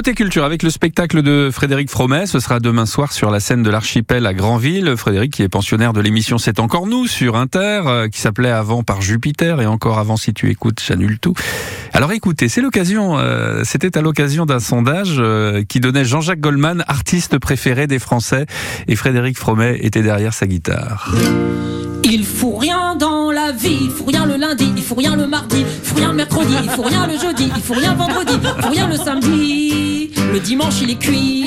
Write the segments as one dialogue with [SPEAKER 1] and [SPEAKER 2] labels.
[SPEAKER 1] Côté culture, avec le spectacle de Frédéric Fromet, ce sera demain soir sur la scène de l'Archipel à Granville. Frédéric qui est pensionnaire de l'émission C'est encore nous sur Inter, euh, qui s'appelait avant par Jupiter et encore avant si tu écoutes, j'annule tout. Alors écoutez, c'est l'occasion, euh, c'était à l'occasion d'un sondage euh, qui donnait Jean-Jacques Goldman, artiste préféré des Français, et Frédéric Fromet était derrière sa guitare.
[SPEAKER 2] Il faut rien dans la vie, il faut rien le lundi, il faut rien le mardi, il faut rien le mercredi, il faut rien le jeudi, il faut rien vendredi, il faut rien le samedi. Le dimanche il est cuit.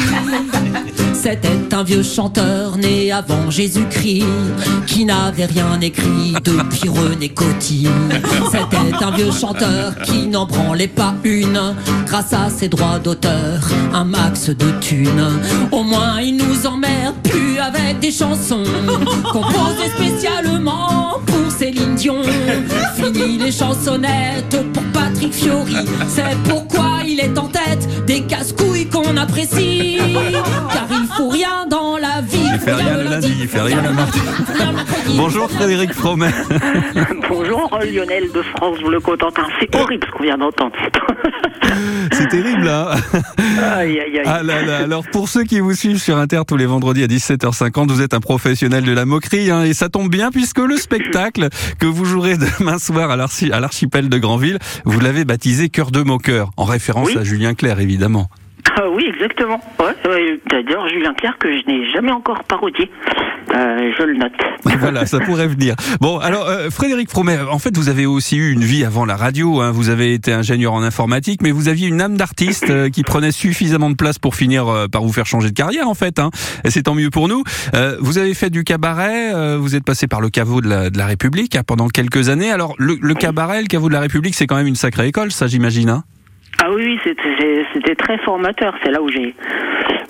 [SPEAKER 2] C'était un vieux chanteur né avant Jésus-Christ qui n'avait rien écrit depuis René Coty. C'était un vieux chanteur qui n'en branlait pas une grâce à ses droits d'auteur, un max de thunes. Au moins il nous emmerde plus avec des chansons composées spécialement pour Céline Dion. Fini les chansonnettes pour Patrick Fiori. C'est pourquoi il est en tête des casse-couilles qu'on apprécie. Car il faut rien dans.
[SPEAKER 1] Il fait rien le lundi, il fait rien le mardi. Bonjour Frédéric Fromet.
[SPEAKER 3] Bonjour Lionel de France Le Cotentin. C'est horrible ce qu'on vient d'entendre.
[SPEAKER 1] C'est terrible là.
[SPEAKER 3] Aïe, aïe, aïe.
[SPEAKER 1] Ah là là. Alors pour ceux qui vous suivent sur Inter tous les vendredis à 17h50, vous êtes un professionnel de la moquerie hein, et ça tombe bien puisque le spectacle que vous jouerez demain soir à l'archi- à l'archipel de Granville, vous l'avez baptisé Cœur de moqueur, en référence
[SPEAKER 3] Oui.
[SPEAKER 1] à Julien Clerc évidemment.
[SPEAKER 3] Ah oui, exactement. Ouais, ouais, D'ailleurs, Julien Clerc, que je n'ai jamais encore parodié. Euh, je le note.
[SPEAKER 1] voilà, ça pourrait venir. Bon, alors euh, Frédéric Fromet, en fait, vous avez aussi eu une vie avant la radio. hein. Vous avez été ingénieur en informatique, mais vous aviez une âme d'artiste euh, qui prenait suffisamment de place pour finir euh, par vous faire changer de carrière, en fait. Hein. Et c'est tant mieux pour nous. Euh, vous avez fait du cabaret. vous êtes passé par le caveau de la, de la République hein, pendant quelques années. Alors, le, le cabaret, le caveau de la République, c'est quand même une sacrée école, ça, j'imagine.
[SPEAKER 3] Ah oui, c'était très formateur. C'est là où j'ai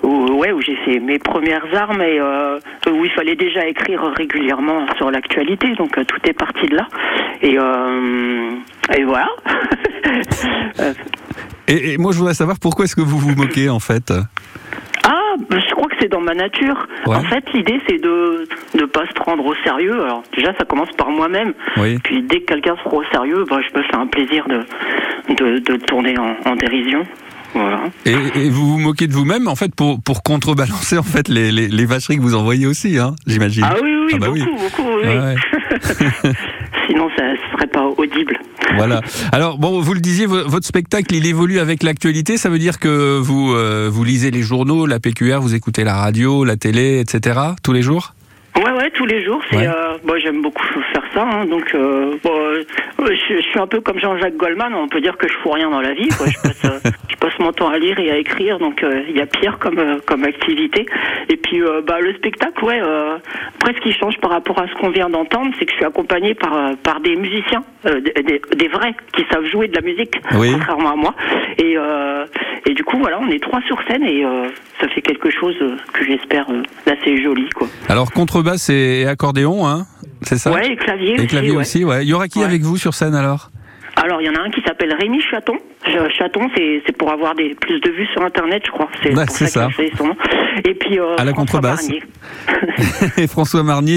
[SPEAKER 3] où, ouais, où j'ai fait mes premières armes et euh, où il fallait déjà écrire régulièrement sur l'actualité. Donc euh, tout est parti de là. Et, euh, voilà.
[SPEAKER 1] Et, et moi, je voudrais savoir pourquoi est-ce que vous vous moquez, en fait?
[SPEAKER 3] Je crois que c'est dans ma nature.
[SPEAKER 1] Ouais.
[SPEAKER 3] En fait, l'idée, c'est de ne pas se prendre au sérieux. Alors, déjà, ça commence par moi-même.
[SPEAKER 1] Oui.
[SPEAKER 3] Puis, dès que quelqu'un se prend au sérieux, bah, je me fais un plaisir de, de, de tourner en, en dérision. Voilà.
[SPEAKER 1] Et, et vous vous moquez de vous-même, en fait, pour, pour contrebalancer, en fait, les, les, les vacheries que vous envoyez aussi, hein, j'imagine.
[SPEAKER 3] Ah oui, oui,
[SPEAKER 1] Ah bah
[SPEAKER 3] beaucoup,
[SPEAKER 1] oui.
[SPEAKER 3] beaucoup, oui.
[SPEAKER 1] Ouais.
[SPEAKER 3] Sinon, ça ne serait pas audible.
[SPEAKER 1] Voilà. Alors bon, vous le disiez, vo- votre spectacle, il évolue avec l'actualité. Ça veut dire que vous euh, vous lisez les journaux, la PQR, vous écoutez la radio, la télé, etc. tous les jours?
[SPEAKER 3] Ouais, ouais, tous les jours. C'est,
[SPEAKER 1] Ouais.
[SPEAKER 3] euh, bon, j'aime beaucoup faire ça. hein, donc, euh, bon, je, je suis un peu comme Jean-Jacques Goldman. On peut dire que je fous rien dans la vie. Quoi. Je, passe, passe mon temps à lire et à écrire. Donc, euh, il y a pire comme euh, comme activité. Et puis, euh, bah, le spectacle, ouais. Après, ce qui change par rapport à ce qu'on vient d'entendre, c'est que je suis accompagné par par des musiciens, des, vrais, qui savent jouer de la musique,
[SPEAKER 1] Oui.
[SPEAKER 3] contrairement à moi. Et et du coup, voilà, on est trois sur scène et ça fait quelque chose que j'espère d'assez joli, quoi.
[SPEAKER 1] Alors contrebasse et accordéon, hein, c'est ça?
[SPEAKER 3] Ouais, et clavier
[SPEAKER 1] Et
[SPEAKER 3] aussi.
[SPEAKER 1] clavier
[SPEAKER 3] ouais.
[SPEAKER 1] aussi, ouais. Il y aura qui
[SPEAKER 3] Ouais.
[SPEAKER 1] avec vous sur scène alors?
[SPEAKER 3] Alors, il y en a un qui s'appelle Rémi Chaton. Chaton, c'est pour avoir des plus de vues sur Internet, je crois. C'est
[SPEAKER 1] Ouais,
[SPEAKER 3] ça,
[SPEAKER 1] ça.
[SPEAKER 3] qu'il a fait son nom. Et puis, euh,
[SPEAKER 1] À la
[SPEAKER 3] François
[SPEAKER 1] contrebasse. Et François Marnier.